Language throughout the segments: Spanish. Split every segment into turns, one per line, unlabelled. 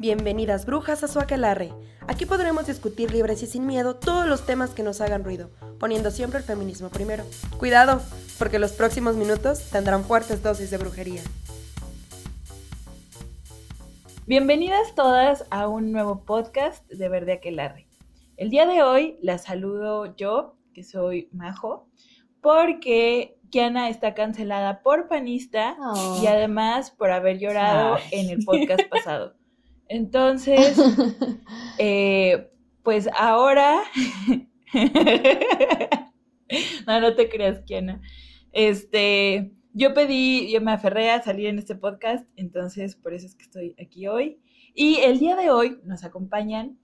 Bienvenidas brujas a su aquelarre. Aquí podremos discutir libres y sin miedo todos los temas que nos hagan ruido, poniendo siempre el feminismo primero. Cuidado, porque los próximos minutos tendrán fuertes dosis de brujería.
Bienvenidas todas a un nuevo podcast de Verde Aquelarre. El día de hoy las saludo yo, que soy Majo, porque Kiana está cancelada por panista y además por haber llorado en el podcast pasado. Entonces, eh, pues ahora, no, no te creas, Kiana. Este, yo pedí, yo me aferré a salir en este podcast, entonces por eso es que estoy aquí hoy. Y el día de hoy nos acompañan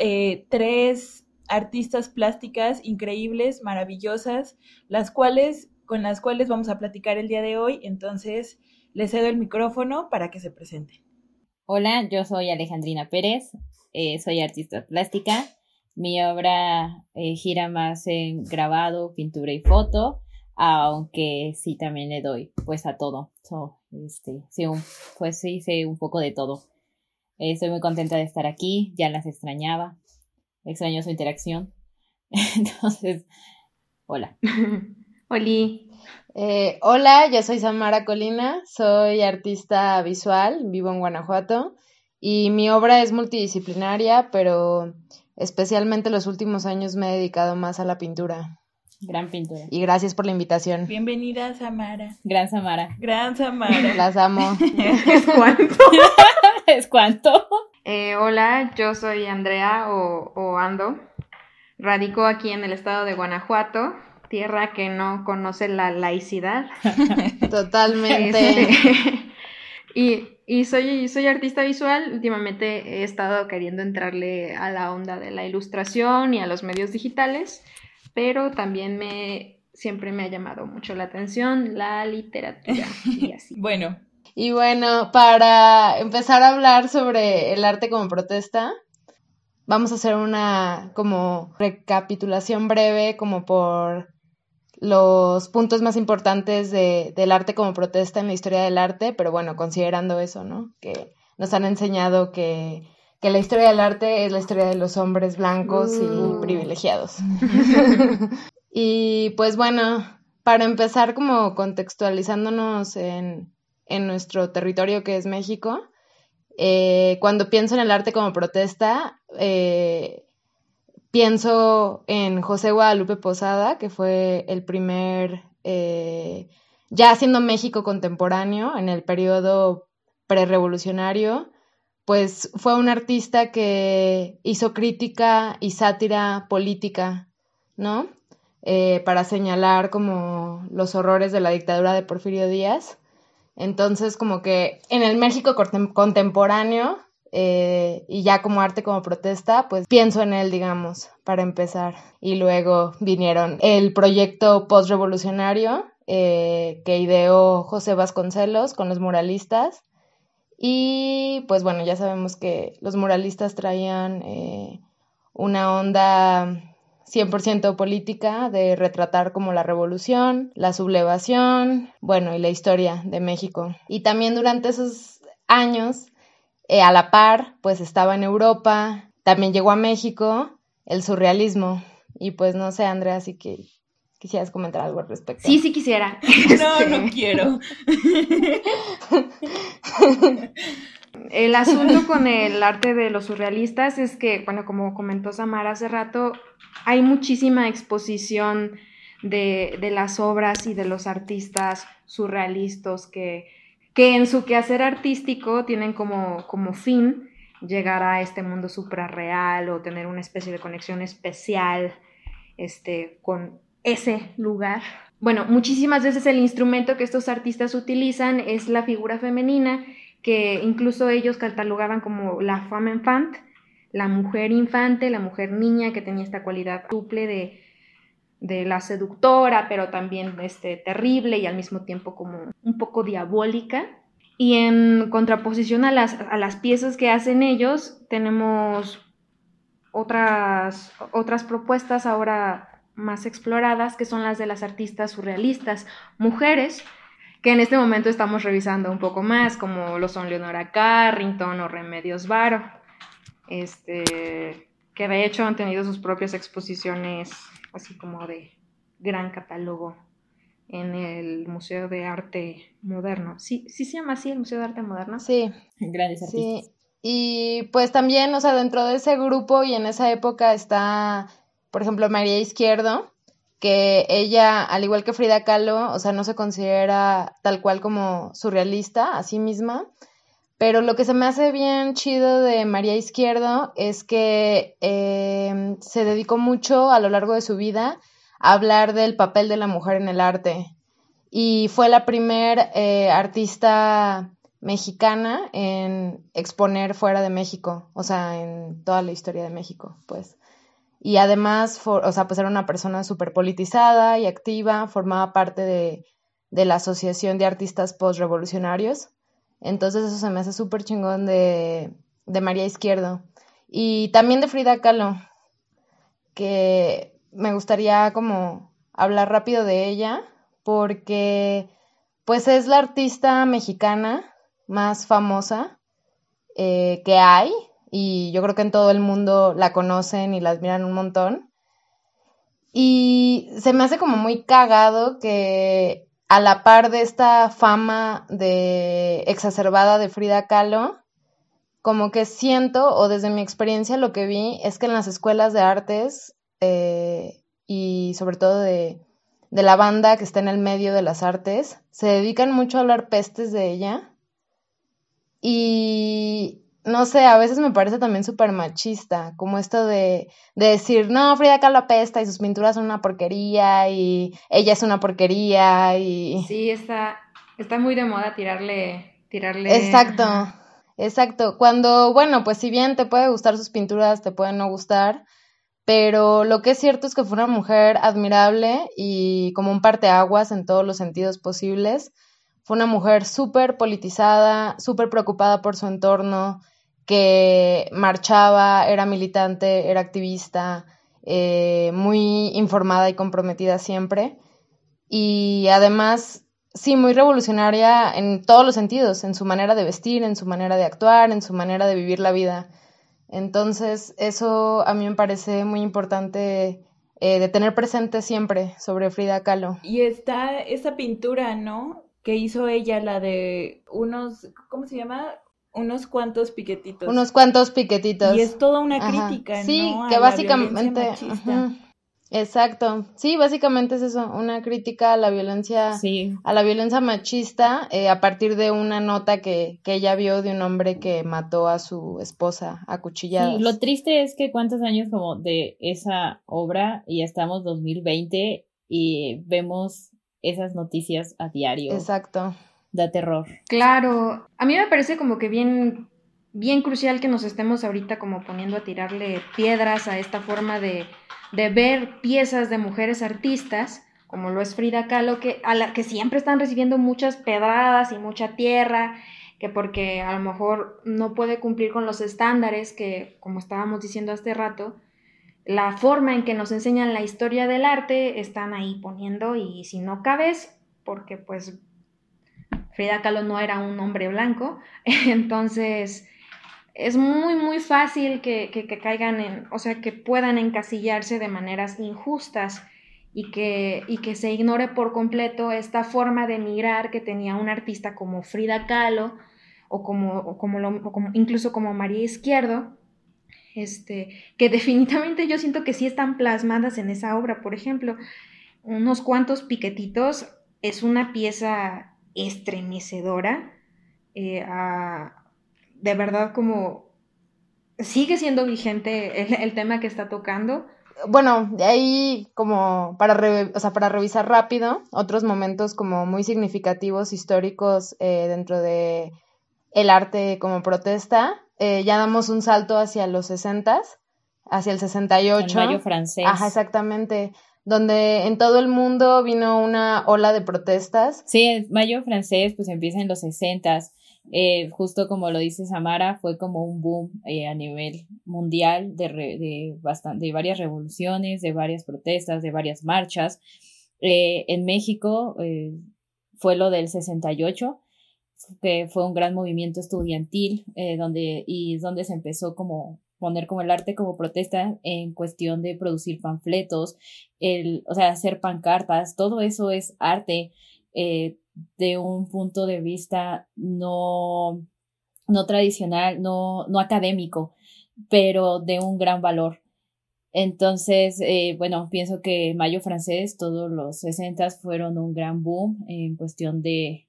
eh, tres artistas plásticas increíbles, maravillosas, las cuales, con las cuales vamos a platicar el día de hoy. Entonces, les cedo el micrófono para que se presenten.
Hola, yo soy Alejandrina Pérez, eh, soy artista plástica. Mi obra eh, gira más en grabado, pintura y foto, aunque sí también le doy pues a todo. este, sí, pues sí, sé un poco de todo. Eh, estoy muy contenta de estar aquí, ya las extrañaba, extraño su interacción. Entonces, hola.
Oli, eh, hola, yo soy Samara Colina, soy artista visual, vivo en Guanajuato y mi obra es multidisciplinaria, pero especialmente los últimos años me he dedicado más a la pintura.
Gran pintura.
Y gracias por la invitación.
Bienvenida, Samara.
Gran Samara.
Gran Samara.
Las amo.
¿Es cuánto?
¿Es cuánto?
Eh, hola, yo soy Andrea o, o Ando. Radico aquí en el estado de Guanajuato tierra que no conoce la laicidad.
Totalmente.
Este, y, soy, soy artista visual. Últimamente he estado queriendo entrarle a la onda de la ilustración y a los medios digitales, pero también me siempre me ha llamado mucho la atención la literatura y así.
bueno.
Y bueno, para empezar a hablar sobre el arte como protesta, vamos a hacer una como recapitulación breve como por los puntos más importantes de, del arte como protesta en la historia del arte, pero bueno, considerando eso, ¿no? Que nos han enseñado que, que la historia del arte es la historia de los hombres blancos y uh. privilegiados. y pues bueno, para empezar como contextualizándonos en, en nuestro territorio que es México, eh, cuando pienso en el arte como protesta, eh, pienso en José Guadalupe Posada, que fue el primer, eh, ya siendo México contemporáneo en el periodo prerevolucionario, pues fue un artista que hizo crítica y sátira política, ¿no? Eh, para señalar como los horrores de la dictadura de Porfirio Díaz. Entonces, como que en el México contemporáneo eh, y ya como arte como protesta, pues pienso en él, digamos, para empezar. Y luego vinieron el proyecto postrevolucionario eh, que ideó José Vasconcelos con los muralistas. Y pues bueno, ya sabemos que los muralistas traían eh, una onda 100% política de retratar como la revolución, la sublevación, bueno, y la historia de México. Y también durante esos años eh, a la par, pues estaba en Europa, también llegó a México el surrealismo. Y pues no sé, Andrea, así que quisieras comentar algo al respecto.
Sí, sí quisiera.
No, no quiero.
el asunto con el arte de los surrealistas es que, bueno, como comentó Samara hace rato, hay muchísima exposición de, de las obras y de los artistas surrealistas que que en su quehacer artístico tienen como, como fin llegar a este mundo suprarreal o tener una especie de conexión especial este, con ese lugar. Bueno, muchísimas veces el instrumento que estos artistas utilizan es la figura femenina, que incluso ellos catalogaban como la femme enfant, la mujer infante, la mujer niña que tenía esta cualidad duple de de la seductora, pero también este, terrible y al mismo tiempo como un poco diabólica. Y en contraposición a las, a las piezas que hacen ellos, tenemos otras, otras propuestas ahora más exploradas, que son las de las artistas surrealistas, mujeres que en este momento estamos revisando un poco más, como lo son Leonora Carrington o Remedios Varo, este, que de hecho han tenido sus propias exposiciones, así como de gran catálogo en el Museo de Arte Moderno. Sí, sí se llama así el Museo de Arte Moderno.
Sí.
Grandes artistas.
Sí. Y pues también, o sea, dentro de ese grupo y en esa época está, por ejemplo, María Izquierdo, que ella, al igual que Frida Kahlo, o sea, no se considera tal cual como surrealista a sí misma, pero lo que se me hace bien chido de María Izquierdo es que eh, se dedicó mucho a lo largo de su vida a hablar del papel de la mujer en el arte y fue la primer eh, artista mexicana en exponer fuera de México, o sea, en toda la historia de México, pues. Y además, o sea, pues era una persona súper politizada y activa, formaba parte de, de la Asociación de Artistas Postrevolucionarios. Entonces eso se me hace súper chingón de, de María Izquierdo. Y también de Frida Kahlo, que me gustaría como hablar rápido de ella, porque pues es la artista mexicana más famosa eh, que hay y yo creo que en todo el mundo la conocen y la admiran un montón. Y se me hace como muy cagado que a la par de esta fama de exacerbada de Frida Kahlo, como que siento, o desde mi experiencia lo que vi, es que en las escuelas de artes eh, y sobre todo de, de la banda que está en el medio de las artes, se dedican mucho a hablar pestes de ella. Y no sé, a veces me parece también súper machista, como esto de, de, decir, no, Frida Kahlo apesta y sus pinturas son una porquería y ella es una porquería y...
Sí, está, está muy de moda tirarle, tirarle...
Exacto, exacto. Cuando, bueno, pues si bien te puede gustar sus pinturas, te pueden no gustar, pero lo que es cierto es que fue una mujer admirable y como un parteaguas en todos los sentidos posibles. Fue una mujer súper politizada, súper preocupada por su entorno, que marchaba, era militante, era activista, eh, muy informada y comprometida siempre. Y además, sí, muy revolucionaria en todos los sentidos, en su manera de vestir, en su manera de actuar, en su manera de vivir la vida. Entonces, eso a mí me parece muy importante eh, de tener presente siempre sobre Frida Kahlo.
Y está esa pintura, ¿no? Que hizo ella, la de unos, ¿cómo se llama? unos cuantos piquetitos.
Unos cuantos piquetitos.
Y es toda una crítica,
sí,
¿no?
que básicamente. Exacto. Sí, básicamente es eso, una crítica a la violencia,
Sí.
a la violencia machista, eh, a partir de una nota que, que ella vio de un hombre que mató a su esposa a cuchilladas.
Sí, lo triste es que cuántos años como de esa obra y ya estamos 2020 y vemos esas noticias a diario.
Exacto.
Da terror.
Claro, a mí me parece como que bien, bien crucial que nos estemos ahorita como poniendo a tirarle piedras a esta forma de, de ver piezas de mujeres artistas, como lo es Frida Kahlo, que, a la, que siempre están recibiendo muchas pedradas y mucha tierra, que porque a lo mejor no puede cumplir con los estándares que, como estábamos diciendo hace rato, la forma en que nos enseñan la historia del arte están ahí poniendo y si no cabes, porque pues Frida Kahlo no era un hombre blanco, entonces es muy, muy fácil que, que, caigan en, o sea, que puedan encasillarse de maneras injustas y que, y que se ignore por completo esta forma de mirar que tenía un artista como Frida Kahlo o como, o como, lo, como incluso como María Izquierdo, este, que definitivamente yo siento que sí están plasmadas en esa obra. Por ejemplo, unos cuantos piquetitos es una pieza estremecedora. Eh, a, de verdad como sigue siendo vigente el, tema que está tocando.
Bueno, de ahí como para revisar rápido otros momentos como muy significativos históricos eh, dentro de el arte como protesta. Eh, ya damos un salto hacia los 60 hacia el 68.
El mayo francés.
Ajá, exactamente donde en todo el mundo vino una ola de protestas.
Sí, el mayo francés pues empieza en los 60 eh, justo como lo dice Samara, fue como un boom eh, a nivel mundial de, re, de, bastante, de varias revoluciones, de varias protestas, de varias marchas. Eh, en México fue lo del 68, que fue un gran movimiento estudiantil eh, donde, y donde se empezó como poner como el arte como protesta en cuestión de producir panfletos, el, o sea, hacer pancartas, todo eso es arte eh, de un punto de vista no, no tradicional, no, no académico, pero de un gran valor. Entonces, eh, bueno, pienso que Mayo Francés, todos los 60 fueron un gran boom en cuestión de,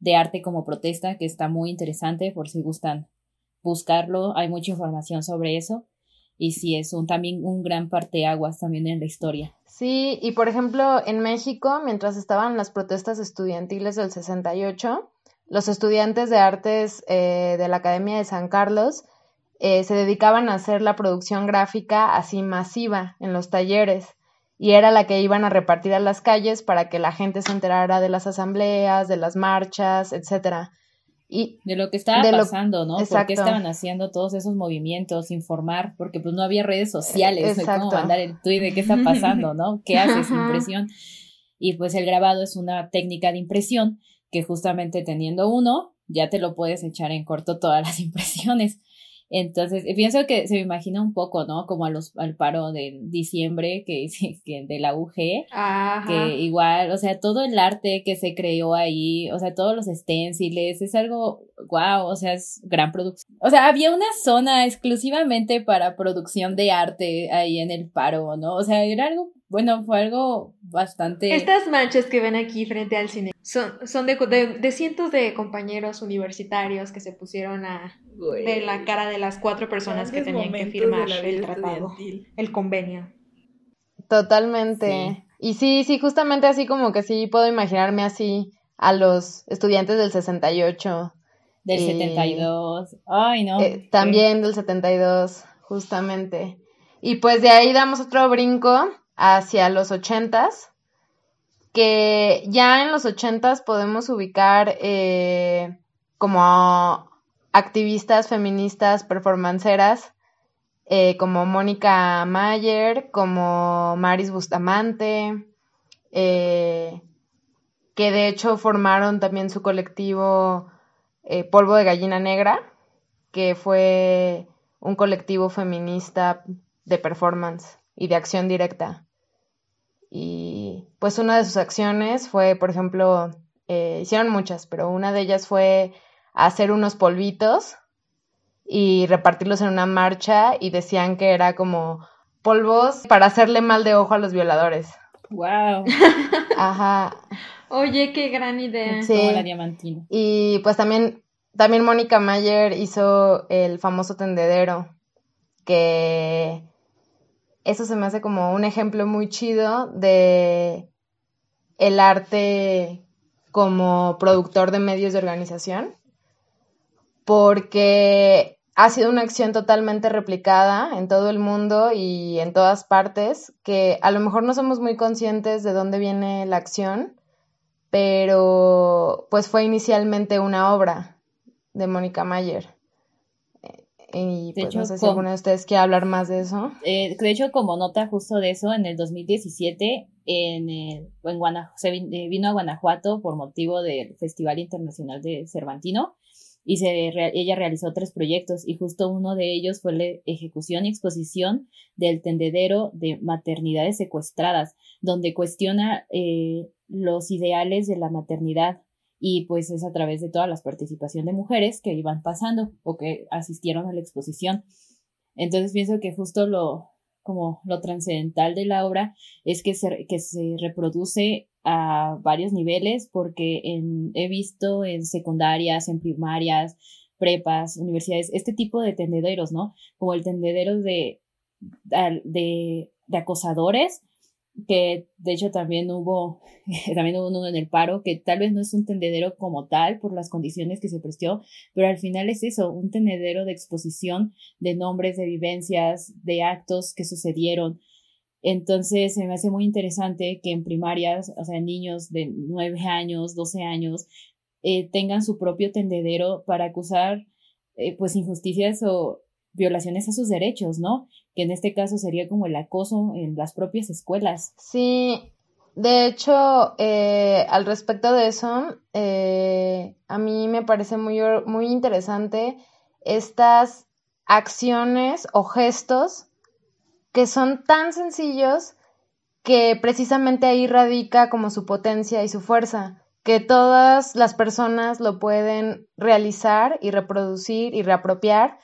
de arte como protesta, que está muy interesante por si gustan buscarlo, hay mucha información sobre eso. Y sí es un también un gran parteaguas también en la historia.
Sí, y por ejemplo, en México, mientras estaban las protestas estudiantiles del 68, los estudiantes de artes eh, de la Academia de San Carlos eh, se dedicaban a hacer la producción gráfica así masiva en los talleres y era la que iban a repartir a las calles para que la gente se enterara de las asambleas, de las marchas, etcétera.
Y de lo que estaba pasando, ¿no? ¿Por qué estaban haciendo todos esos movimientos, informar? Porque pues no había redes sociales, Exacto. cómo mandar el tweet de qué está pasando, ¿no? ¿Qué haces? Impresión. Y pues el grabado es una técnica de impresión que justamente teniendo uno, ya te lo puedes echar en corto todas las impresiones. Entonces, pienso que se me imagina un poco, ¿no? Como a los, al paro de diciembre que, que de la UG, que igual, o sea, todo el arte que se creó ahí, o sea, todos los esténciles, es algo, wow, o sea, es gran producción. O sea, había una zona exclusivamente para producción de arte ahí en el paro, ¿no? O sea, era algo bueno, fue algo bastante...
Estas manchas que ven aquí frente al cine son, son de, de, cientos de compañeros universitarios que se pusieron a ver la cara de las cuatro personas que tenían que firmar el tratado, el convenio.
Totalmente. Y sí, sí, justamente así como que sí puedo imaginarme así a los estudiantes del 68.
Del 72. Ay, no.
Eh, también del 72, justamente. Y pues de ahí damos otro brinco hacia los ochentas, que ya en los ochentas podemos ubicar eh, como activistas feministas performanceras eh, como Mónica Mayer, como Maris Bustamante, eh, que de hecho formaron también su colectivo Polvo de Gallina Negra, que fue un colectivo feminista de performance y de acción directa. Y pues una de sus acciones fue, por ejemplo, eh, hicieron muchas, pero una de ellas fue hacer unos polvitos y repartirlos en una marcha y decían que era como polvos para hacerle mal de ojo a los violadores.
Wow.
Ajá.
Oye, qué gran idea.
Sí.
Como la diamantina.
Y pues también, también Mónica Mayer hizo el famoso tendedero, que eso se me hace como un ejemplo muy chido de el arte como productor de medios de organización, porque ha sido una acción totalmente replicada en todo el mundo y en todas partes, que a lo mejor no somos muy conscientes de dónde viene la acción, pero pues fue inicialmente una obra de Mónica Mayer. Y pues, no sé si alguno de ustedes quiere hablar más de eso.
Eh, de hecho, como nota justo de eso, en el 2017 en, el, en Guanajuato, se eh, vino a Guanajuato por motivo del Festival Internacional de Cervantino y se, ella realizó tres proyectos y justo uno de ellos fue la ejecución y exposición del tendedero de maternidades secuestradas, donde cuestiona eh, los ideales de la maternidad y pues es a través de todas las participación de mujeres que iban pasando o que asistieron a la exposición. Entonces pienso que justo lo como lo trascendental de la obra es que se, que se reproduce a varios niveles porque he visto en secundarias, en primarias, prepas, universidades, este tipo de tendederos, ¿no? Como el tendedero de, de, de acosadores que de hecho también hubo, también hubo uno en el paro, que tal vez no es un tendedero como tal por las condiciones que se prestó, pero al final es eso, un tendedero de exposición de nombres, de vivencias, de actos que sucedieron. Entonces se me hace muy interesante que en primarias, o sea, niños de 9 años, 12 años, eh, tengan su propio tendedero para acusar eh, pues injusticias o violaciones a sus derechos, ¿no? Que en este caso sería como el acoso en las propias escuelas.
Sí, de hecho, eh, al respecto de eso, eh, a mí me parece muy, muy interesante estas acciones o gestos que son tan sencillos que precisamente ahí radica como su potencia y su fuerza, que todas las personas lo pueden realizar y reproducir y reapropiar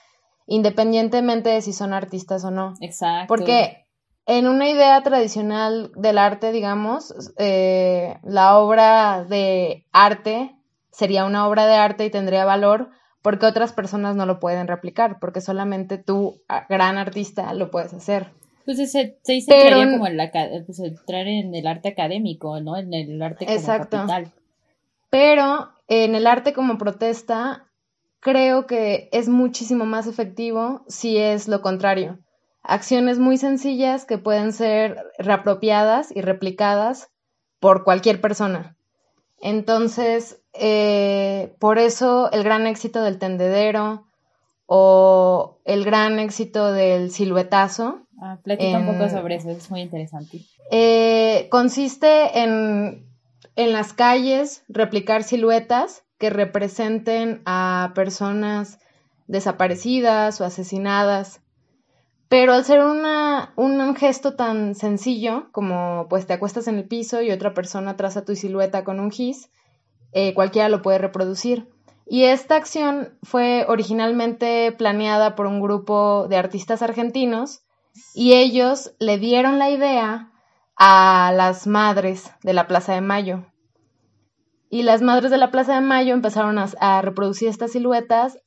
independientemente de si son artistas o no.
Exacto.
Porque en una idea tradicional del arte, digamos, eh, la obra de arte sería una obra de arte y tendría valor porque otras personas no lo pueden replicar, porque solamente tú, gran artista, lo puedes hacer.
Pues se, se dice que como en la, pues, entrar en el arte académico, ¿no? En el arte como Exacto. capital.
Pero en el arte como protesta, creo que es muchísimo más efectivo si es lo contrario. Acciones muy sencillas que pueden ser reapropiadas y replicadas por cualquier persona. Entonces, eh, por eso el gran éxito del tendedero o el gran éxito del siluetazo.
Ah, platica un poco sobre eso, es muy interesante.
Eh, consiste en, en las calles replicar siluetas que representen a personas desaparecidas o asesinadas. Pero al ser un gesto tan sencillo como pues te acuestas en el piso y otra persona traza tu silueta con un gis, eh, cualquiera lo puede reproducir. Y esta acción fue originalmente planeada por un grupo de artistas argentinos y ellos le dieron la idea a las madres de la Plaza de Mayo. Y las madres de la Plaza de Mayo empezaron a, reproducir estas siluetas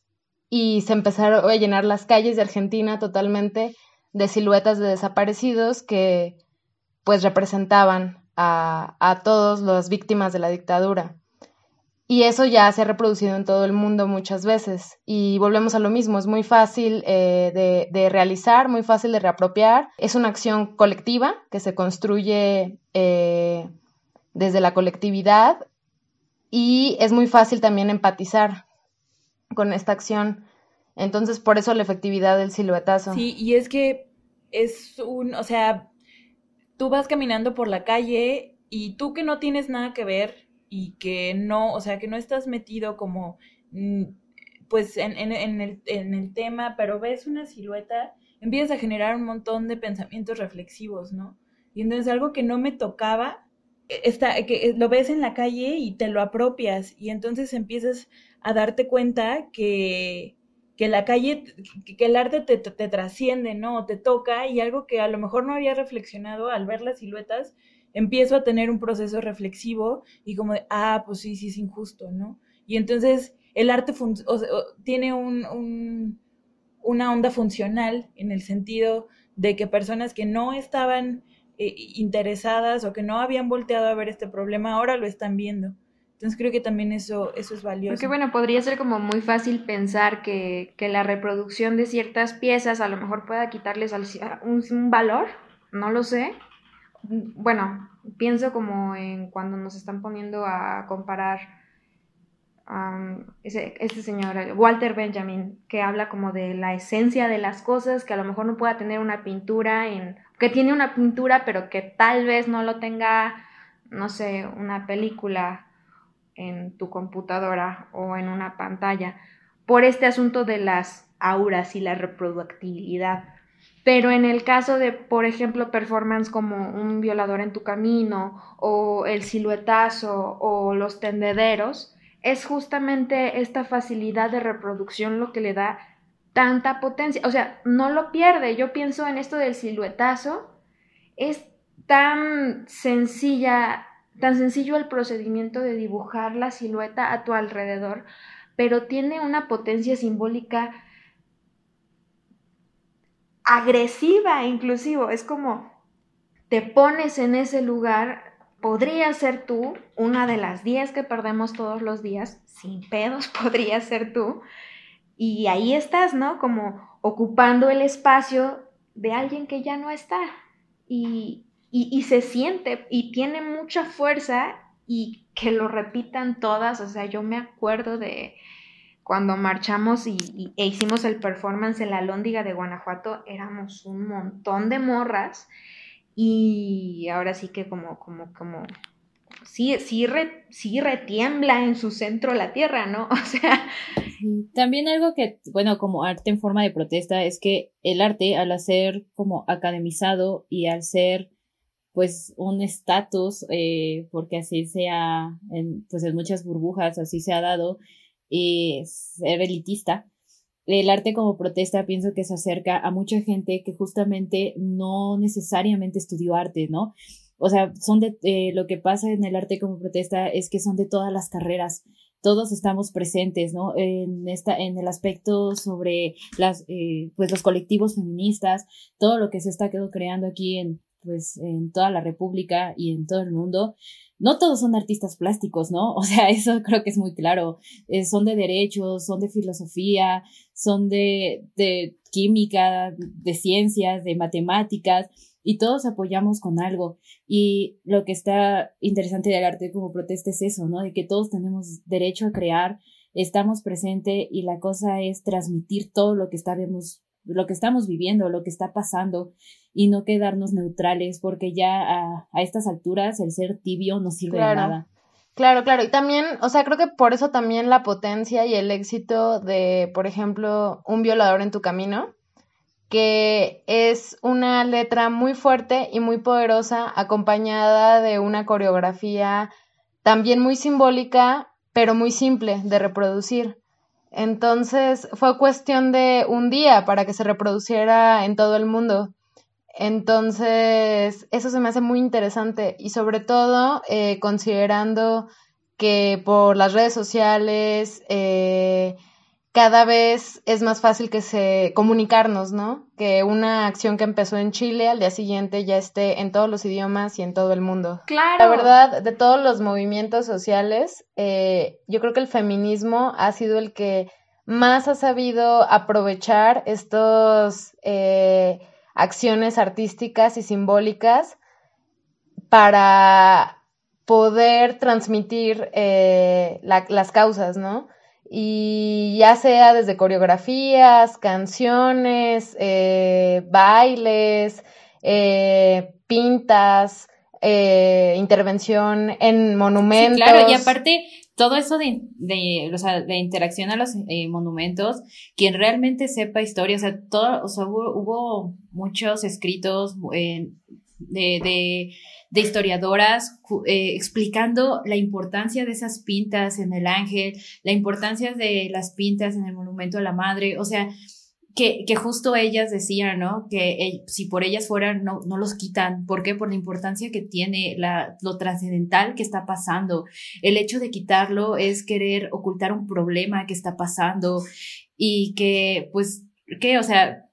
y se empezaron a llenar las calles de Argentina totalmente de siluetas de desaparecidos que pues representaban a, a todas las víctimas de la dictadura. Y eso ya se ha reproducido en todo el mundo muchas veces. Y volvemos a lo mismo, es muy fácil eh, de, realizar, muy fácil de reapropiar. Es una acción colectiva que se construye eh, desde la colectividad y es muy fácil también empatizar con esta acción. Entonces, por eso la efectividad del siluetazo.
Sí, y es que es un, o sea, tú vas caminando por la calle y tú que no tienes nada que ver y que no, o sea, que no estás metido como, mm, pues, en, en, en, el, en el tema, pero ves una silueta, empiezas a generar un montón de pensamientos reflexivos, ¿no? Y entonces algo que no me tocaba, está, que lo ves en la calle y te lo apropias y entonces empiezas a darte cuenta que, que la calle, que el arte te, te, trasciende, ¿no? Te toca y algo que a lo mejor no había reflexionado al ver las siluetas, empiezo a tener un proceso reflexivo y como de, ah, pues sí, sí es injusto, ¿no? Y entonces el arte tiene un, una onda funcional en el sentido de que personas que no estaban eh, interesadas o que no habían volteado a ver este problema, ahora lo están viendo. Entonces creo que también eso, eso es valioso.
Porque bueno, podría ser como muy fácil pensar que, que la reproducción de ciertas piezas a lo mejor pueda quitarles un, un valor, no lo sé. Bueno, pienso como en cuando nos están poniendo a comparar um, ese, este señor, Walter Benjamin, que habla como de la esencia de las cosas, que a lo mejor no pueda tener una pintura en que tiene una pintura, pero que tal vez no lo tenga, no sé, una película en tu computadora o en una pantalla, por este asunto de las auras y la reproductibilidad. Pero en el caso de, por ejemplo, performance como un violador en tu camino o el siluetazo o los tendederos, es justamente esta facilidad de reproducción lo que le da tanta potencia, o sea, no lo pierde. Yo pienso en esto del siluetazo, es tan sencilla, tan sencillo el procedimiento de dibujar la silueta a tu alrededor, pero tiene una potencia simbólica agresiva inclusive, es como te pones en ese lugar, podría ser tú, una de las 10 que perdemos todos los días, sin pedos podría ser tú, y ahí estás, ¿no? Como ocupando el espacio de alguien que ya no está. Y, y, se siente y tiene mucha fuerza y que lo repitan todas. O sea, yo me acuerdo de cuando marchamos y, e hicimos el performance en la Lóndiga de Guanajuato, éramos un montón de morras y ahora sí que como, como, como, sí, sí, sí retiembla en su centro la tierra, ¿no? O sea...
También algo que, bueno, como arte en forma de protesta es que el arte, al ser como academizado y al ser pues un estatus, eh, porque así sea, en, pues en muchas burbujas así se ha dado, y ser elitista. El arte como protesta pienso que se acerca a mucha gente que justamente no necesariamente estudió arte, ¿no? O sea, son de, eh, lo que pasa en el arte como protesta es que son de todas las carreras, todos estamos presentes, ¿no? En esta, en el aspecto sobre las, eh, pues los colectivos feministas, todo lo que se está creando aquí en, pues en toda la República y en todo el mundo, no todos son artistas plásticos, ¿no? O sea, eso creo que es muy claro. Eh, son de derechos, son de filosofía, son de, de química, de ciencias, de matemáticas, y todos apoyamos con algo. Y lo que está interesante del arte como protesta es eso, ¿no? De que todos tenemos derecho a crear, estamos presentes y la cosa es transmitir todo lo que estamos, lo que estamos viviendo, lo que está pasando y no quedarnos neutrales, porque ya a, estas alturas el ser tibio no sirve de nada.
Claro, claro. Y también, o sea, creo que por eso también la potencia y el éxito de, por ejemplo, Un violador en tu camino, que es una letra muy fuerte y muy poderosa, acompañada de una coreografía también muy simbólica, pero muy simple de reproducir. Entonces fue cuestión de un día para que se reproduciera en todo el mundo. Entonces, eso se me hace muy interesante y sobre todo eh, considerando que por las redes sociales eh, cada vez es más fácil que se comunicarnos, ¿no? Que una acción que empezó en Chile al día siguiente ya esté en todos los idiomas y en todo el mundo.
Claro.
La verdad, de todos los movimientos sociales, eh, yo creo que el feminismo ha sido el que más ha sabido aprovechar estos acciones artísticas y simbólicas para poder transmitir eh, las causas, ¿no? Y ya sea desde coreografías, canciones, eh, bailes, eh, pintas, intervención en monumentos. Sí,
claro, y aparte todo eso de, de, o sea, de interacción a los eh, monumentos, quien realmente sepa historia, o sea, todo, o sea, hubo, muchos escritos de, de, de, historiadoras eh, explicando la importancia de esas pintas en el ángel, la importancia de las pintas en el monumento a la madre, o sea, que, que, justo ellas decían, ¿no? Que si por ellas fueran, no, no los quitan. ¿Por qué? Por la importancia que tiene, la, lo trascendental que está pasando. El hecho de quitarlo es querer ocultar un problema que está pasando y que, pues, ¿qué? O sea,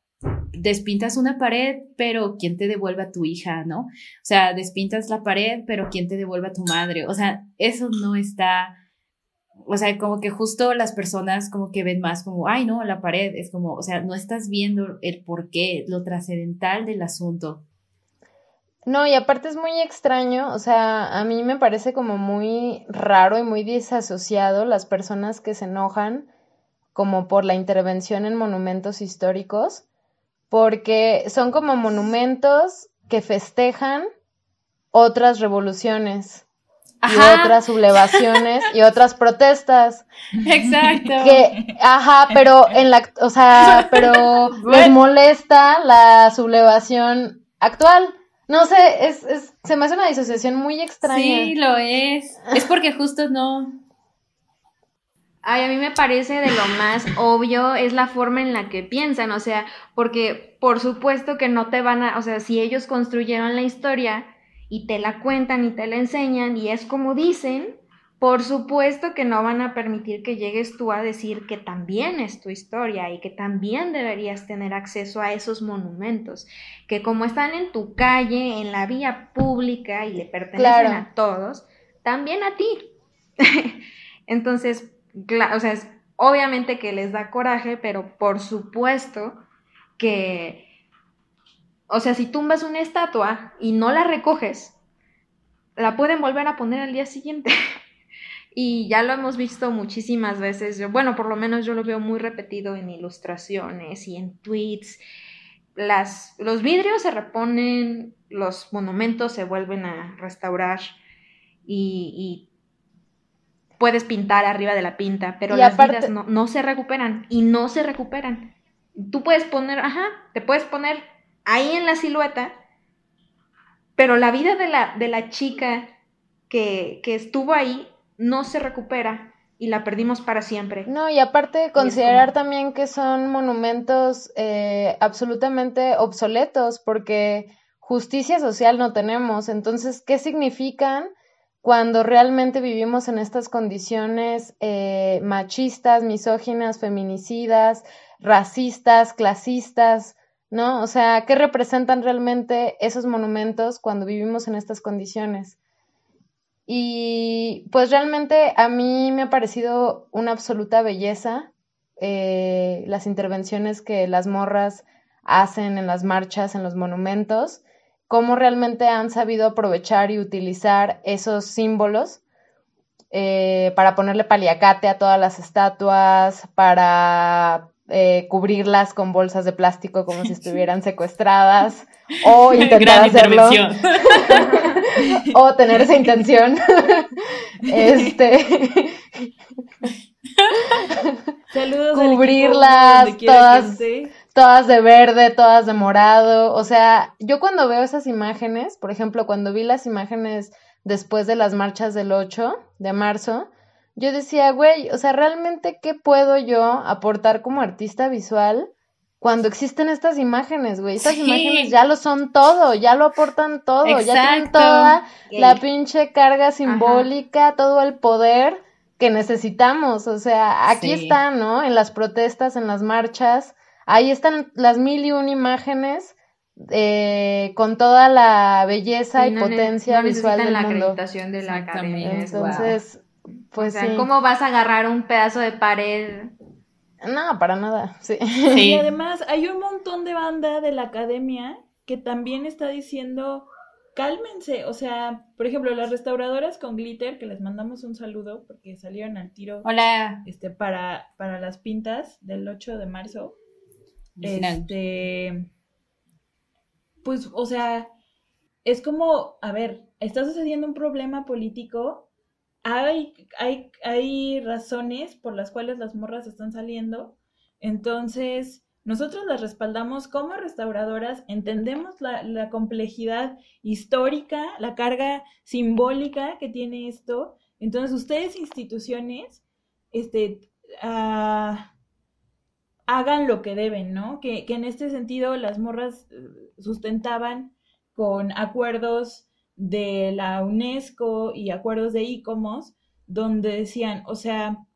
despintas una pared, pero ¿quién te devuelve a tu hija, no? O sea, despintas la pared, pero ¿quién te devuelve a tu madre? O sea, eso no está o sea, como que justo las personas como que ven más como, ay, no, la pared, es como, o sea, no estás viendo el porqué, lo trascendental del asunto.
No, y aparte es muy extraño, o sea, a mí me parece como muy raro y muy desasociado las personas que se enojan como por la intervención en monumentos históricos, porque son como monumentos que festejan otras revoluciones y otras sublevaciones y otras protestas.
Exacto.
Que, ajá, pero en la, o sea, pero les molesta la sublevación actual. No sé, es, es, se me hace una disociación muy extraña.
Sí, lo es. Es porque justo no.
Ay, a mí me parece de lo más obvio es la forma en la que piensan, o sea, porque por supuesto que no te van a, o sea, si ellos construyeron la historia, y te la cuentan y te la enseñan y es como dicen, por supuesto que no van a permitir que llegues tú a decir que también es tu historia y que también deberías tener acceso a esos monumentos, que como están en tu calle, en la vía pública y le pertenecen a todos, también a ti. Entonces, o sea, es, obviamente que les da coraje, pero por supuesto que o sea, si tumbas una estatua y no la recoges, la pueden volver a poner al día siguiente. y ya lo hemos visto muchísimas veces. bueno, por lo menos yo lo veo muy repetido en ilustraciones y en tweets. las, los vidrios se reponen, los monumentos se vuelven a restaurar y, puedes pintar arriba de la pinta, pero las vidas no, no, se recuperan y no se recuperan. Tú puedes poner, ajá, te puedes poner ahí en la silueta, pero la vida de la, de la chica que, que estuvo ahí no se recupera y la perdimos para siempre.
No, y aparte considerar también que son monumentos eh, absolutamente obsoletos porque justicia social no tenemos. Entonces, ¿qué significan cuando realmente vivimos en estas condiciones eh, machistas, misóginas, feminicidas, racistas, clasistas? ¿No? O sea, ¿qué representan realmente esos monumentos cuando vivimos en estas condiciones? Y pues realmente a mí me ha parecido una absoluta belleza eh, las intervenciones que las morras hacen en las marchas, en los monumentos, cómo realmente han sabido aprovechar y utilizar esos símbolos eh, para ponerle paliacate a todas las estatuas, para eh, cubrirlas con bolsas de plástico como si estuvieran secuestradas o intentar hacerlo. o tener esa intención. Este cubrirlas todas todas de verde todas de morado. O sea yo cuando veo esas imágenes por ejemplo cuando vi las imágenes después de las marchas del 8 de marzo yo decía, güey, o sea, realmente, ¿qué puedo yo aportar como artista visual cuando existen estas imágenes, güey? Estas imágenes ya lo son todo, ya lo aportan todo, ya tienen toda la pinche carga simbólica, todo el poder que necesitamos. O sea, aquí están, ¿no? En las protestas, en las marchas, ahí están las mil y un imágenes. Eh, con toda la belleza y, potencia visual del
la
mundo.
acreditación de la academia.
Entonces, pues
o sea, ¿cómo vas a agarrar un pedazo de pared?
No, para nada. Sí.
Y además hay un montón de banda de la academia que también está diciendo, cálmense. O sea, por ejemplo, las restauradoras con glitter, que les mandamos un saludo porque salieron al tiro.
Hola.
Este, para, para las pintas del 8 de marzo. Este. Pues, o sea, es como, a ver, está sucediendo un problema político hay, hay, hay razones por las cuales las morras están saliendo. Entonces, nosotros las respaldamos como restauradoras, entendemos la, complejidad histórica, la carga simbólica que tiene esto. Entonces, ustedes, instituciones, este, ah, hagan lo que deben, ¿no? Que, que en este sentido las morras eh, sustentaban con acuerdos de la UNESCO y acuerdos de ICOMOS, donde decían, o sea,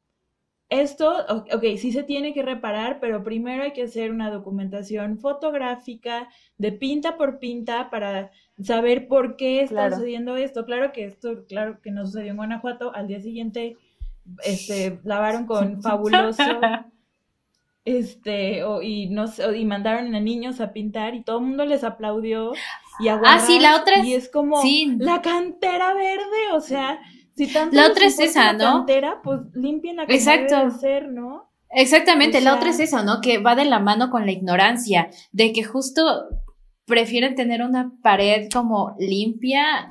esto, ok, sí se tiene que reparar, pero primero hay que hacer una documentación fotográfica de pinta por pinta para saber por qué está sucediendo esto. Claro que esto, claro que no sucedió en Guanajuato, al día siguiente este, lavaron con fabuloso este, y, no, y mandaron a niños a pintar y todo el mundo les aplaudió y
Ah, sí, la otra es...
Y es como la cantera verde, o sea, si tanto...
La otra es esa,
¿no? cantera, pues limpien la Exacto. ¿no?
Exactamente, la otra es eso, ¿no? Que va de la mano con la ignorancia, de que justo prefieren tener una pared como limpia,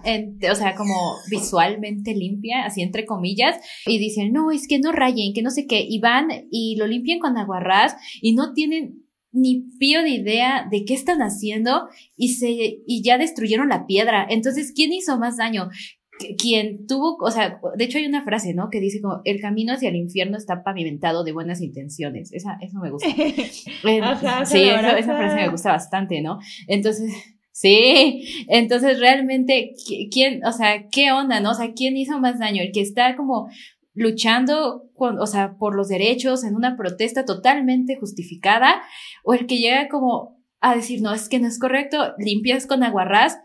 o sea, como visualmente limpia, así entre comillas, y dicen, no, es que no rayen, que no sé qué, y van y lo limpian con aguarrás y no tienen ni pío de idea de qué están haciendo y se, y ya destruyeron la piedra. Entonces, ¿quién hizo más daño? Quien tuvo, o sea, de hecho hay una frase, ¿no? Que dice como, el camino hacia el infierno está pavimentado de buenas intenciones. Esa, eso me gusta. Eh, sí, esa frase me gusta bastante, ¿no? Entonces, sí, entonces realmente, ¿quién, o sea, qué onda, ¿no? O sea, ¿quién hizo más daño? El que está como luchando, con, o sea, por los derechos en una protesta totalmente justificada, o el que llega como a decir, no, es que no es correcto, limpias con aguarrás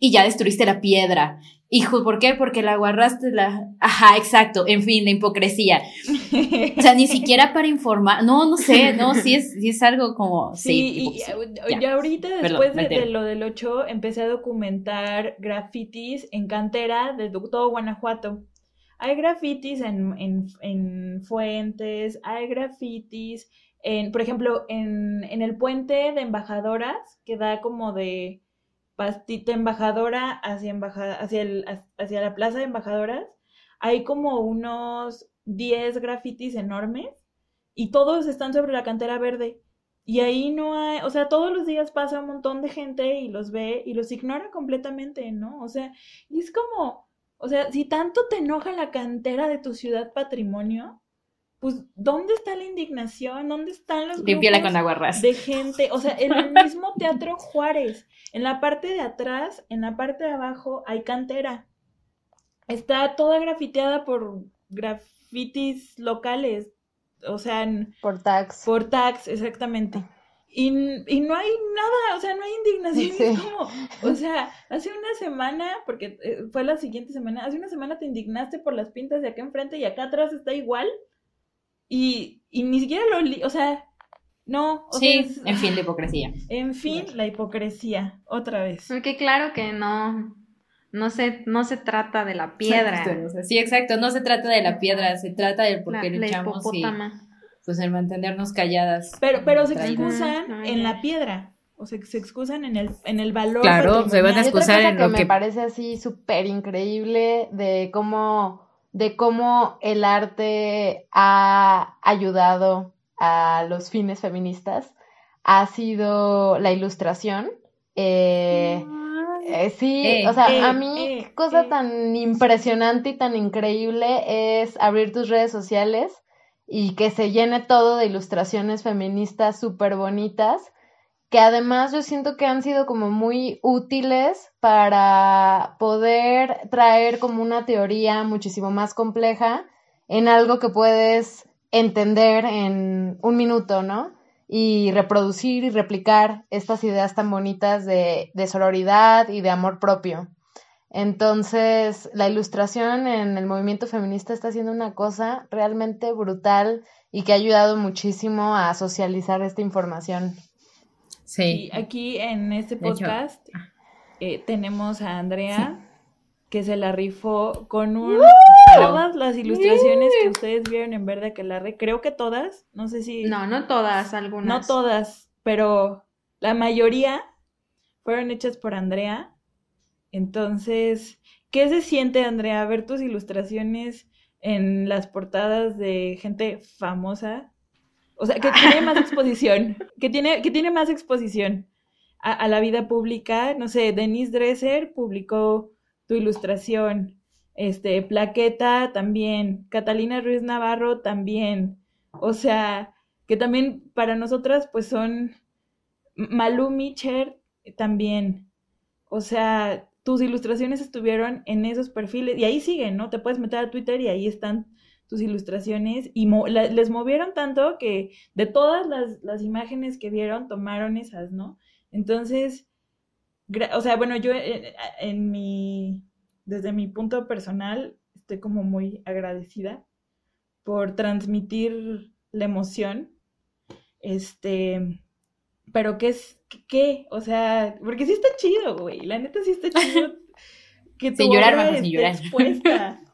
y ya destruiste la piedra. Hijo, ¿por qué? Porque la aguarraste la... Ajá, exacto, en fin, la hipocresía. O sea, ni siquiera para informar, no, no sé, no, sí es, sí es algo como...
Sí, y ahorita después de, lo del 8 empecé a documentar grafitis en cantera de todo Guanajuato. Hay grafitis en, en, en fuentes, hay grafitis en, por ejemplo, en, en el puente de embajadoras, que da como de pastita embajadora hacia, embajada, hacia, el, hacia la plaza de embajadoras, hay como unos 10 grafitis enormes y todos están sobre la cantera verde. Y ahí no hay, o sea, todos los días pasa un montón de gente y los ve y los ignora completamente, ¿no? O sea, y es como, o sea, si tanto te enoja la cantera de tu ciudad patrimonio, pues, ¿dónde está la indignación? ¿Dónde están los
Limpiala con aguarras.
de gente? O sea, en el mismo Teatro Juárez, en la parte de atrás, en la parte de abajo, hay cantera. Está toda grafiteada por grafitis locales, o sea, en,
Por tax.
por tax, exactamente. Y, y no hay nada, o sea, no hay indignación.
Sí.
Es como, o sea, hace una semana, porque eh, fue la siguiente semana, hace una semana te indignaste por las pintas de acá enfrente y acá atrás está igual. Y, y ni siquiera lo, li- o sea, no, o
Sí,
sea, es-
en fin, de hipocresía.
en fin, la hipocresía, otra vez.
Porque claro que no, no se, no se trata de la piedra.
Sí, exacto. No se trata de la piedra, se trata del por
La,
qué
la
luchamos y pues el mantenernos calladas.
Pero, pero se excusan en la piedra, o sea, se excusan en el, en el valor.
Claro, se van a excusar en
que
lo
me
que-
parece así súper increíble de cómo, de cómo el arte ha ayudado a los fines feministas ha sido la ilustración. Eh, eh, sí,
Eh,
o sea,
eh,
a mí cosa tan impresionante y tan increíble es abrir tus redes sociales y que se llene todo de ilustraciones feministas súper bonitas que además yo siento que han sido como muy útiles para poder traer como una teoría muchísimo más compleja en algo que puedes entender en un minuto, ¿no? Y reproducir y replicar estas ideas tan bonitas de, de sororidad y de amor propio. Entonces, la ilustración en el movimiento feminista está haciendo una cosa realmente brutal y que ha ayudado muchísimo a socializar esta información.
Sí.
Y aquí en este podcast eh, tenemos a Andrea que se la rifó con un, todas las ilustraciones que ustedes vieron en Verde Aquelarre, creo que todas, no sé si
No, no todas, algunas.
no todas, pero la mayoría fueron hechas por Andrea. Entonces, ¿qué se siente, Andrea, ver tus ilustraciones en las portadas de gente famosa? O sea, que tiene más exposición, que tiene, que tiene más exposición a, la vida pública. No sé, Denise Dresser publicó tu ilustración, este, Plaqueta también, Catalina Ruiz Navarro también. O sea, que también para nosotras pues son Malú Micher también. O sea, tus ilustraciones estuvieron en esos perfiles y ahí siguen, ¿no? Te puedes meter a Twitter y ahí están tus ilustraciones y mo- la- les movieron tanto que de todas las, las imágenes que vieron tomaron esas, ¿no? Entonces, o sea, bueno, yo eh, en mi, desde mi punto personal, estoy como muy agradecida por transmitir la emoción. Este, pero ¿qué es qué? O sea, porque sí está chido, güey. La neta sí está chido que tu
Sin llorar, vamos, sin
esté
llorar.
expuesta.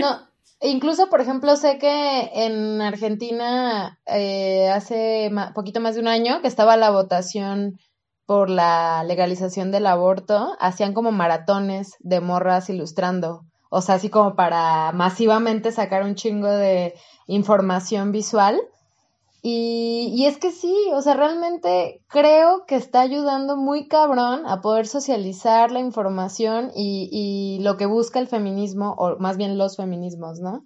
No, incluso, por ejemplo, sé que en Argentina eh, hace poquito más de un año que estaba la votación por la legalización del aborto, hacían como maratones de morras ilustrando, o sea, así como para masivamente sacar un chingo de información visual. Y, y es que sí, o sea, realmente creo que está ayudando muy cabrón a poder socializar la información y, y lo que busca el feminismo, o más bien los feminismos, ¿no?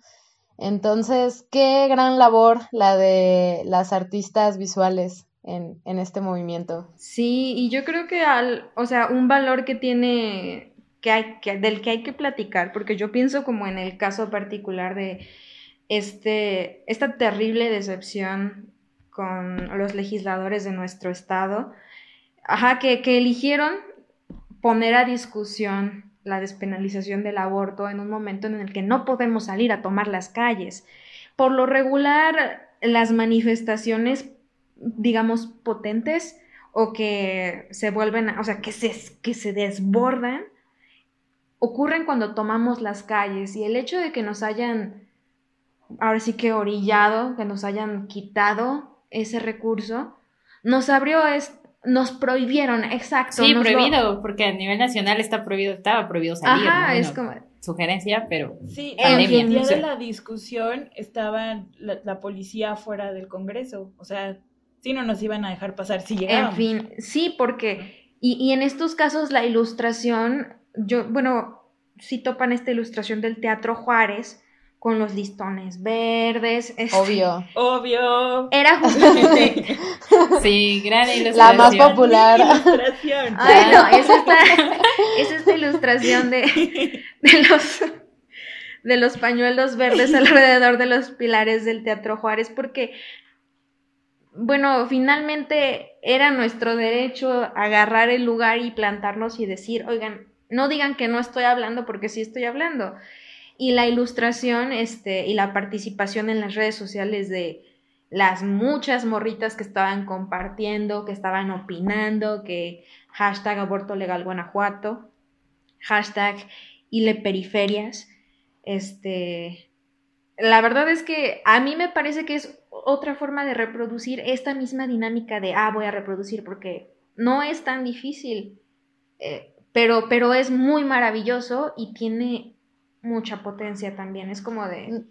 Entonces, qué gran labor la de las artistas visuales en, en este movimiento.
Sí, y yo creo que al, o sea, un valor que tiene, que que, del que hay que platicar, porque yo pienso como en el caso particular de este, esta terrible decepción con los legisladores de nuestro estado, ajá, que, que eligieron poner a discusión la despenalización del aborto en un momento en el que no podemos salir a tomar las calles. Por lo regular, las manifestaciones, digamos, potentes o que se vuelven, o sea, que se, que se desbordan, ocurren cuando tomamos las calles y el hecho de que nos hayan, ahora sí que orillado, que nos hayan quitado ese recurso, nos abrió, es, nos prohibieron, exacto.
Sí,
nos lo-
prohibido, porque a nivel nacional está prohibido, estaba prohibido salir.
Ajá,
¿no?
es
Bueno,
como,
Sugerencia, pero
Sí,
En
en
fin,
el día
sí.
de la discusión estaba la, la policía fuera del Congreso. O sea, sí no nos iban a dejar pasar si
En
llegábamos.
fin, sí, porque, y, y en estos casos la ilustración, yo, bueno, sí topan esta ilustración del Teatro Juárez con los listones verdes. este,
Obvio.
Obvio.
Era justamente,
sí, gran
La
ilustración.
más popular.
Ilustración.
ay no, es esta, es esta ilustración de, de los de los pañuelos verdes alrededor de los pilares del Teatro Juárez, porque bueno, finalmente era nuestro derecho agarrar el lugar y plantarnos y decir, oigan, no digan que no estoy hablando porque sí estoy hablando. Y la ilustración este, y la participación en las redes sociales de las muchas morritas que estaban compartiendo, que estaban opinando, que hashtag aborto legal Guanajuato, hashtag ile periferias, este, la verdad es que a mí me parece que es otra forma de reproducir esta misma dinámica de, ah, voy a reproducir, porque no es tan difícil, eh, pero, pero es muy maravilloso y tiene mucha potencia también. Es como de,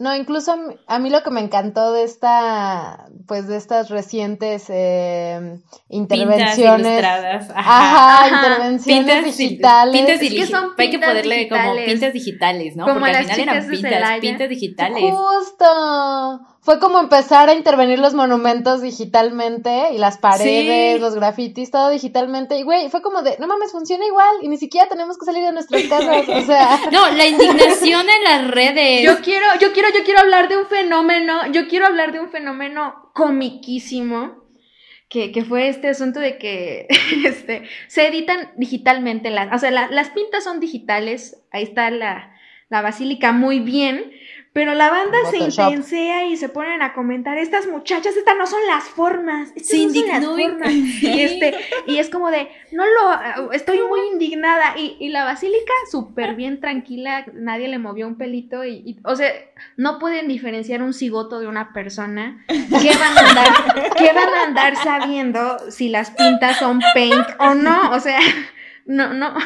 No, incluso a mí, lo que me encantó de esta, pues de estas recientes eh,
Pintas
intervenciones.
ilustradas.
Ajá,
Ajá.
intervenciones
Pintas,
digitales.
pintas
Es que son
Hay que
pintas
ponerle como
digitales.
pintas digitales, ¿no?
Como
Porque al
las
final eran pintas, pintas digitales.
Justo. Fue como empezar a intervenir los monumentos digitalmente y las paredes,
Sí.
los grafitis, todo digitalmente. Y güey, fue como de, no mames, funciona igual y ni siquiera tenemos que salir de nuestras casas. O sea,
No, la indignación en las redes.
Yo quiero, yo quiero, yo quiero hablar de un fenómeno, yo quiero hablar de un fenómeno comiquísimo, que, que fue este asunto de que este, se editan digitalmente las, o sea, la- las pintas son digitales, ahí está la, la basílica muy bien, pero la banda se intensea y se ponen a comentar, estas muchachas, estas no son las formas, estas
Se
no son las formas. Y, este, y es como de, no lo, estoy muy indignada. Y, y la basílica súper bien tranquila, nadie le movió un pelito. Y, y, o sea, no pueden diferenciar un cigoto de una persona. ¿Qué van a andar, qué van a andar sabiendo si las pintas son paint o no? O sea, no, no.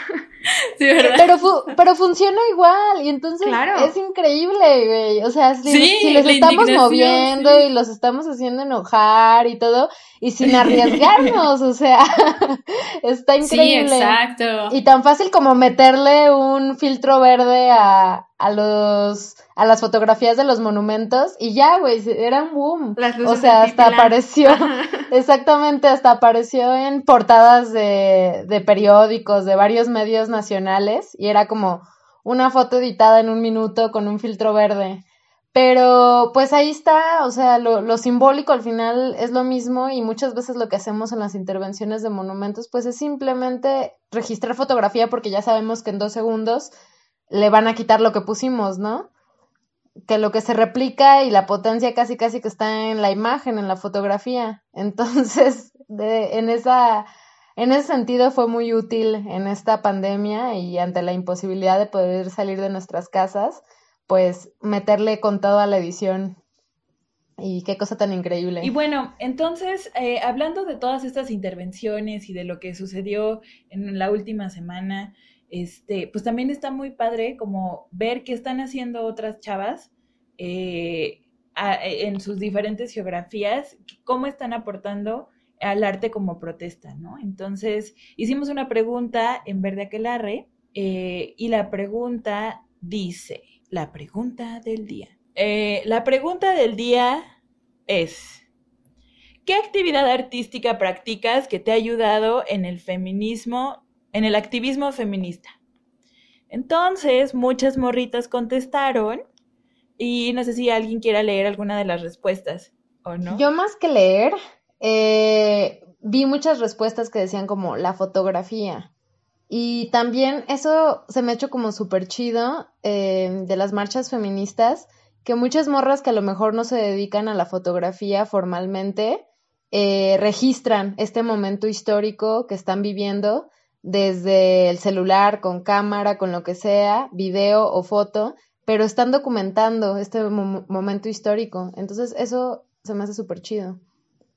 Sí, ¿verdad?
pero, fu- pero funciona igual y entonces
Claro.
es increíble, güey. O sea, si,
Sí,
si les
la
estamos moviendo
sí.
y los estamos haciendo enojar y todo, y sin arriesgarnos, o sea, está
Sí,
increíble.
exacto.
Y tan fácil como meterle un filtro verde a, a los a las fotografías de los monumentos y ya, güey, era un boom.
Las luces
O sea, hasta apareció, exactamente, hasta apareció en portadas de, de periódicos, de varios medios nacionales y era como una foto editada en un minuto con un filtro verde. Pero pues ahí está, o sea, lo, lo simbólico al final es lo mismo y muchas veces lo que hacemos en las intervenciones de monumentos pues es simplemente registrar fotografía porque ya sabemos que en dos segundos le van a quitar lo que pusimos, ¿no? Que lo que se replica y la potencia casi casi que está en la imagen, en la fotografía. Entonces, de, en esa, en ese sentido fue muy útil en esta pandemia y ante la imposibilidad de poder salir de nuestras casas, pues meterle con todo a la edición. Y qué cosa tan increíble.
Y bueno, entonces, eh, hablando de todas estas intervenciones y de lo que sucedió en la última semana, este, pues también está muy padre como ver qué están haciendo otras chavas eh, a- en sus diferentes geografías, cómo están aportando al arte como protesta, ¿no? Entonces, hicimos una pregunta en Verde Aquelarre eh, y la pregunta dice, la pregunta del día. Eh, la pregunta del día es, ¿qué actividad artística practicas que te ha ayudado en el feminismo, en el activismo feminista? Entonces, muchas morritas contestaron y no sé si alguien quiera leer alguna de las respuestas o no.
Yo más que leer, eh, vi muchas respuestas que decían como la fotografía. Y también eso se me ha hecho como súper chido eh, de las marchas feministas, que muchas morras que a lo mejor no se dedican a la fotografía formalmente, eh, registran este momento histórico que están viviendo desde el celular, con cámara, con lo que sea, video o foto, pero están documentando este mo- momento histórico. Entonces eso Se me hace súper chido.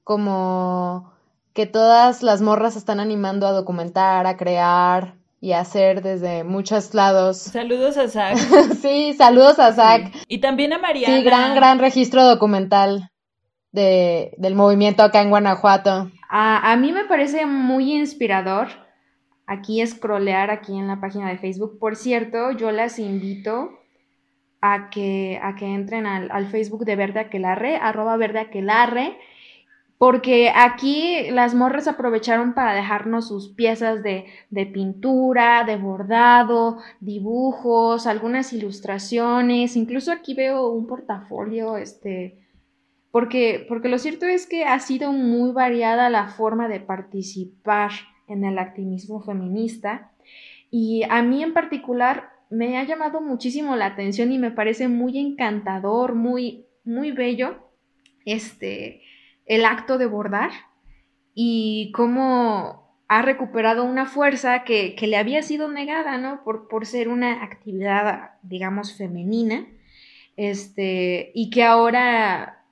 Como que todas las morras están animando a documentar, a crear y a hacer desde muchos lados.
Saludos a Zach.
sí, saludos a Zach.
Y también a Mariana.
Sí, gran, gran registro documental de, del movimiento acá en Guanajuato.
A, a mí me parece muy inspirador aquí scrollear aquí en la página de Facebook. Por cierto, yo las invito a que, a que entren al, al Facebook de Verde Aquelarre, arroba Verde Aquelarre, porque aquí las morras aprovecharon para dejarnos sus piezas de, de, pintura, de bordado, dibujos, algunas ilustraciones, incluso aquí veo un portafolio, este, porque, porque lo cierto es que ha sido muy variada la forma de participar en el activismo feminista y a mí en particular me ha llamado muchísimo la atención y me parece muy encantador, muy, muy bello, este, el acto de bordar y cómo ha recuperado una fuerza que, que le había sido negada, ¿no? Por, por, ser una actividad, digamos, femenina, este, y que ahora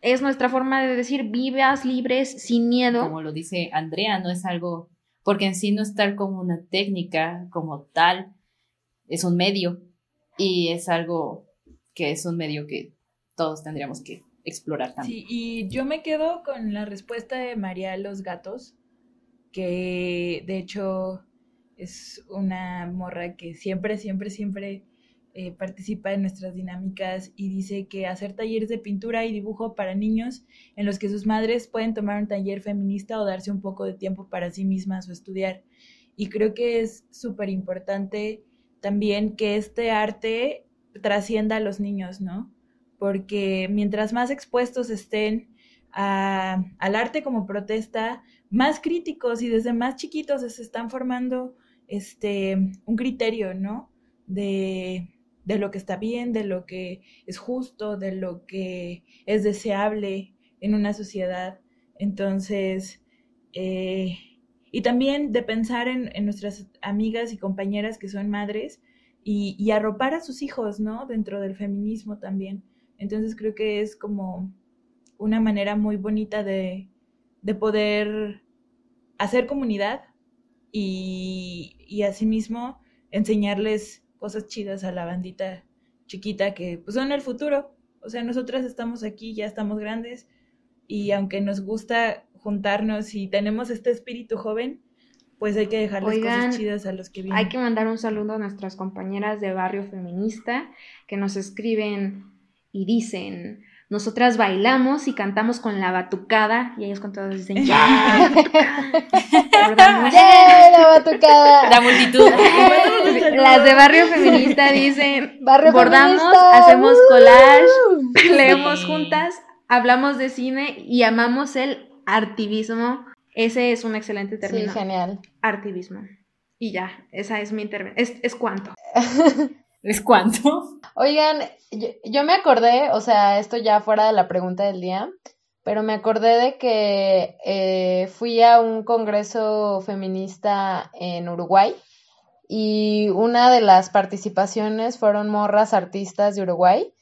es nuestra forma de decir vivas, libres, sin miedo.
Como lo dice Andrea, no es algo, porque en sí no es tal como una técnica como tal, es un medio y es algo que es un medio que todos tendríamos que explorar también.
Sí, y yo me quedo con la respuesta de María Los Gatos, que de hecho es una morra que siempre, siempre, siempre eh, participa en nuestras dinámicas y dice que hacer talleres de pintura y dibujo para niños en los que sus madres pueden tomar un taller feminista o darse un poco de tiempo para sí mismas o estudiar. Y creo que es súper importante también que este arte trascienda a los niños, ¿no? Porque mientras más expuestos estén a, al arte como protesta, más críticos y desde más chiquitos se están formando este, un criterio, ¿no? De, de lo que está bien, de lo que es justo, de lo que es deseable en una sociedad. Entonces, eh, y también de pensar en, nuestras amigas y compañeras que son madres y, y, arropar a sus hijos, ¿no? Dentro del feminismo también. Entonces creo que es como una manera muy bonita de, de poder hacer comunidad y, y asimismo enseñarles cosas chidas a la bandita chiquita que pues son el futuro. O sea, nosotras estamos aquí, ya estamos grandes y aunque nos gusta juntarnos y tenemos este espíritu joven, pues hay que dejarles Oigan, cosas chidas a los que vienen.
Hay que mandar un saludo a nuestras compañeras de Barrio Feminista que nos escriben y dicen, nosotras bailamos y cantamos con la batucada y ellos con todos dicen, ¡ya!
¡Ya, la batucada!
La multitud.
Las de Barrio Feminista dicen,
Barrio
bordamos,
Feminista.
hacemos
¡Uh!
collage, leemos juntas, hablamos de cine y amamos el artivismo. Ese es un excelente término.
Sí, genial.
Artivismo. Y ya, esa es mi intervención. Es, es cuanto.
¿Es cuánto?
Oigan, yo, yo, me acordé, o sea, esto ya fuera de la pregunta del día, pero me acordé de que eh, fui a un congreso feminista en Uruguay y una de las participaciones fueron morras artistas de Uruguay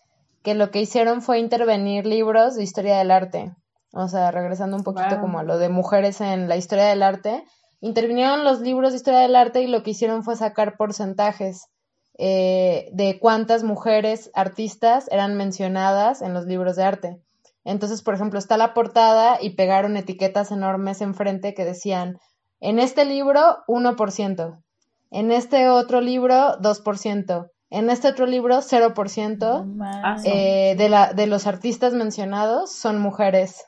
que lo que hicieron fue intervenir libros de historia del arte. O sea, regresando un poquito wow. como a lo de mujeres en la historia del arte, intervinieron los libros de historia del arte y lo que hicieron fue sacar porcentajes eh, de cuántas mujeres artistas eran mencionadas en los libros de arte. Entonces, por ejemplo, está la portada y pegaron etiquetas enormes enfrente que decían, en este libro 1%, en este otro libro 2%, en este otro libro 0% eh, de, la, de los artistas mencionados son mujeres.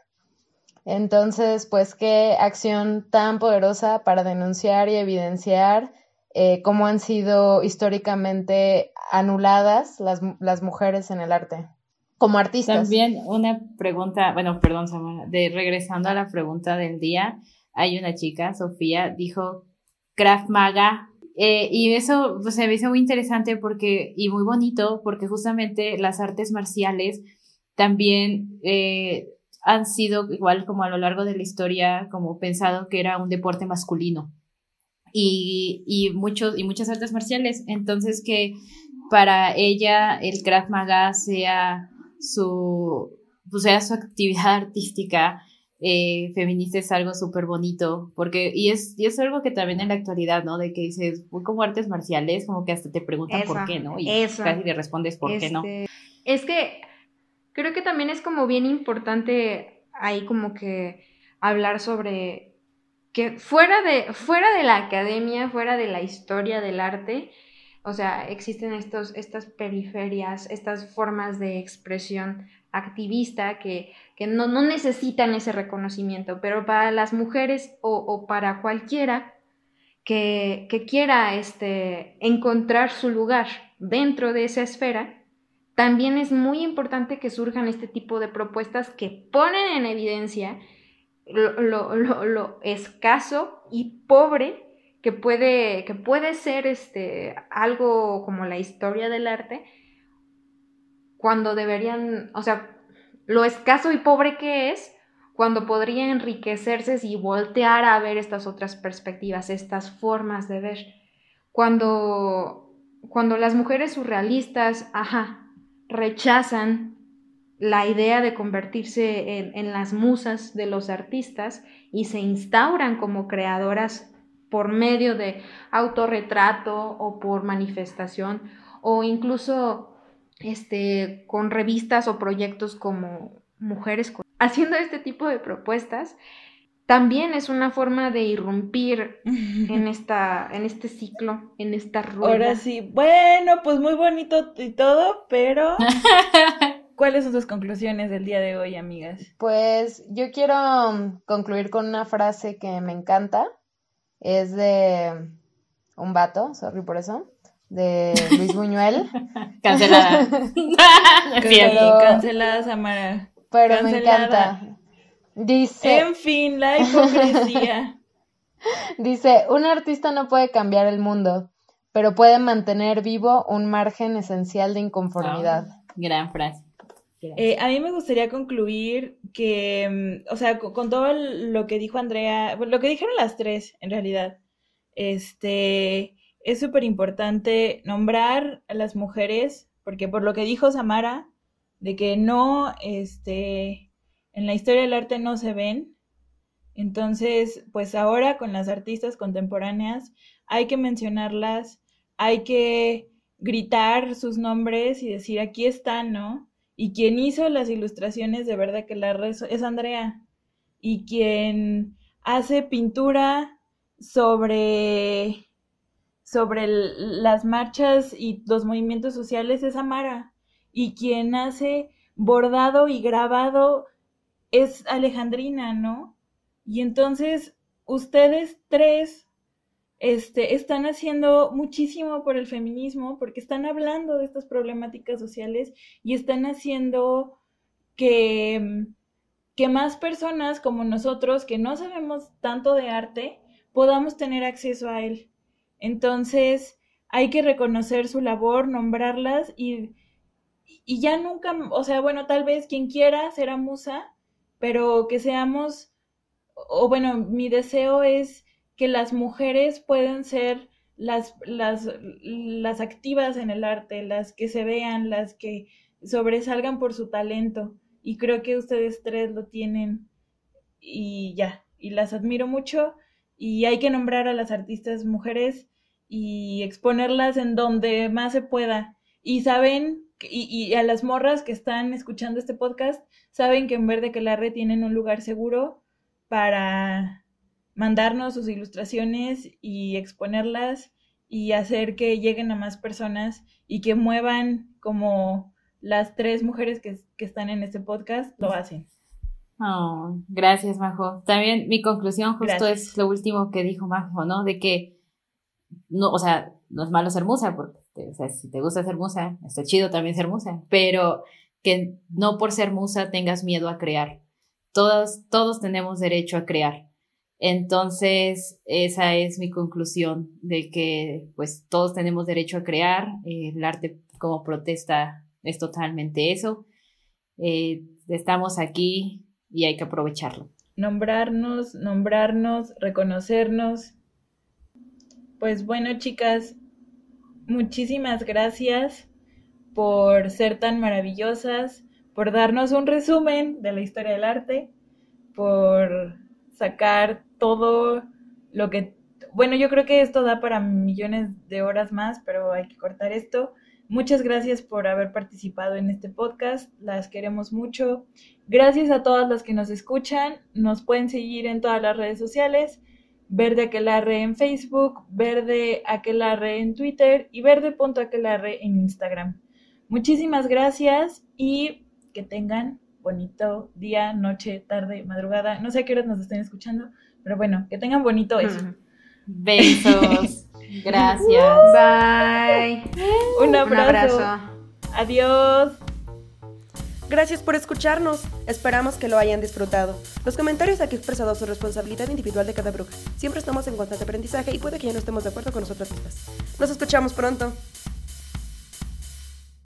Entonces, pues qué acción tan poderosa para denunciar y evidenciar eh, cómo han sido históricamente anuladas las, las, mujeres en el arte, como artistas.
También una pregunta, bueno, perdón, Samara, de regresando a la pregunta del día, hay una chica, Sofía, dijo Kraft Maga, eh, y eso pues, se me hizo muy interesante porque, y muy bonito, porque justamente las artes marciales también eh, han sido, igual como a lo largo de la historia, como pensado que era un deporte masculino y, y, muchos, y muchas artes marciales. Entonces que para ella el Krav Maga sea su, pues sea su actividad artística eh, feminista es algo súper bonito, porque, y es, y es algo que también en la actualidad, ¿no? De que dices, como artes marciales, como que hasta te preguntan por qué, ¿no? Y casi le respondes por qué no.
Este, es que creo que también es como bien importante ahí como que hablar sobre que fuera de, fuera de la academia, fuera de la historia del arte, o sea, existen estos, estas periferias, estas formas de expresión activista que, no, necesitan ese reconocimiento, pero para las mujeres o, para cualquiera que, quiera este, encontrar su lugar dentro de esa esfera, también es muy importante que surjan este tipo de propuestas que ponen en evidencia lo, escaso y pobre que puede, que puede ser este, algo como la historia del arte, cuando deberían, o sea, lo escaso y pobre que es, cuando podría enriquecerse si volteara a ver estas otras perspectivas, estas formas de ver. Cuando, cuando las mujeres surrealistas, ajá, rechazan la idea de convertirse en, en, las musas de los artistas y se instauran como creadoras por medio de autorretrato o por manifestación o incluso este, con revistas o proyectos como Mujeres haciendo este tipo de propuestas también es una forma de irrumpir en esta en este ciclo, en esta rueda.
Ahora sí, bueno, pues muy bonito y todo, pero ¿cuáles son sus conclusiones del día de hoy, amigas?
Pues yo quiero concluir con una frase que me encanta es de un vato, sorry por eso, de Luis Buñuel.
Cancelada.
Pero, cancelada, Samara.
Pero me encanta. Dice.
En fin, la hipocresía.
Dice: Un artista no puede cambiar el mundo, pero puede mantener vivo un margen esencial de inconformidad.
Ah, gran frase.
Eh, a mí me gustaría concluir que, mm, o sea, con, todo lo que dijo Andrea, lo que dijeron las tres, en realidad, este, es súper importante nombrar a las mujeres, porque por lo que dijo Samara, de que no, este, en la historia del arte no se ven, entonces, pues ahora con las artistas contemporáneas hay que mencionarlas, hay que gritar sus nombres y decir, aquí están, ¿no? Y quien hizo las ilustraciones de verdad que la rezo es Andrea. Y quien hace pintura sobre, sobre las marchas y los movimientos sociales es Amara. Y quien hace bordado y grabado es Alejandrina, ¿no? Y entonces ustedes tres este, están haciendo muchísimo por el feminismo porque están hablando de estas problemáticas sociales y están haciendo que, que más personas como nosotros que no sabemos tanto de arte podamos tener acceso a él. Entonces, hay que reconocer su labor, nombrarlas y, y ya nunca, o sea, bueno, tal vez quien quiera será musa, pero que seamos, o bueno, mi deseo es que las mujeres pueden ser las, las, las activas en el arte, las que se vean, las que sobresalgan por su talento. Y creo que ustedes tres lo tienen y ya, y las admiro mucho y hay que nombrar a las artistas mujeres y exponerlas en donde más se pueda. Y saben, y, y a las morras que están escuchando este podcast, saben que en Verde que la red tienen un lugar seguro para mandarnos sus ilustraciones y exponerlas y hacer que lleguen a más personas y que muevan como las tres mujeres que, están en este podcast lo hacen.
Oh, gracias, Majo. También mi conclusión justo es lo último que dijo Majo, ¿no? De que, no, o sea, no es malo ser musa, porque, o sea, si te gusta ser musa, está chido también ser musa, pero que no por ser musa tengas miedo a crear. Todos, todos tenemos derecho a crear. Entonces, esa es mi conclusión de que pues todos tenemos derecho a crear, eh, el arte como protesta es totalmente eso. Eh, estamos aquí y hay que aprovecharlo.
Nombrarnos, nombrarnos, reconocernos. Pues bueno, chicas, muchísimas gracias por ser tan maravillosas, por darnos un resumen de la historia del arte, por sacar todo lo que... Bueno, yo creo que esto da para millones de horas más, pero hay que cortar esto. Muchas gracias por haber participado en este podcast, las queremos mucho. Gracias a todas las que nos escuchan, nos pueden seguir en todas las redes sociales, Verde Aquelarre en Facebook, Verde Aquelarre en Twitter y Verde.aquelarre en Instagram. Muchísimas gracias y que tengan bonito día, noche, tarde, madrugada. No sé a qué horas nos estén escuchando, pero bueno, que tengan bonito eso.
Besos. Gracias.
Bye.
Un abrazo.
Un abrazo.
Adiós.
Gracias por escucharnos. Esperamos que lo hayan disfrutado. Los comentarios aquí expresados son responsabilidad individual de cada bruja. Siempre estamos en constante aprendizaje y puede que ya no estemos de acuerdo con nosotras mismas. Nos escuchamos pronto.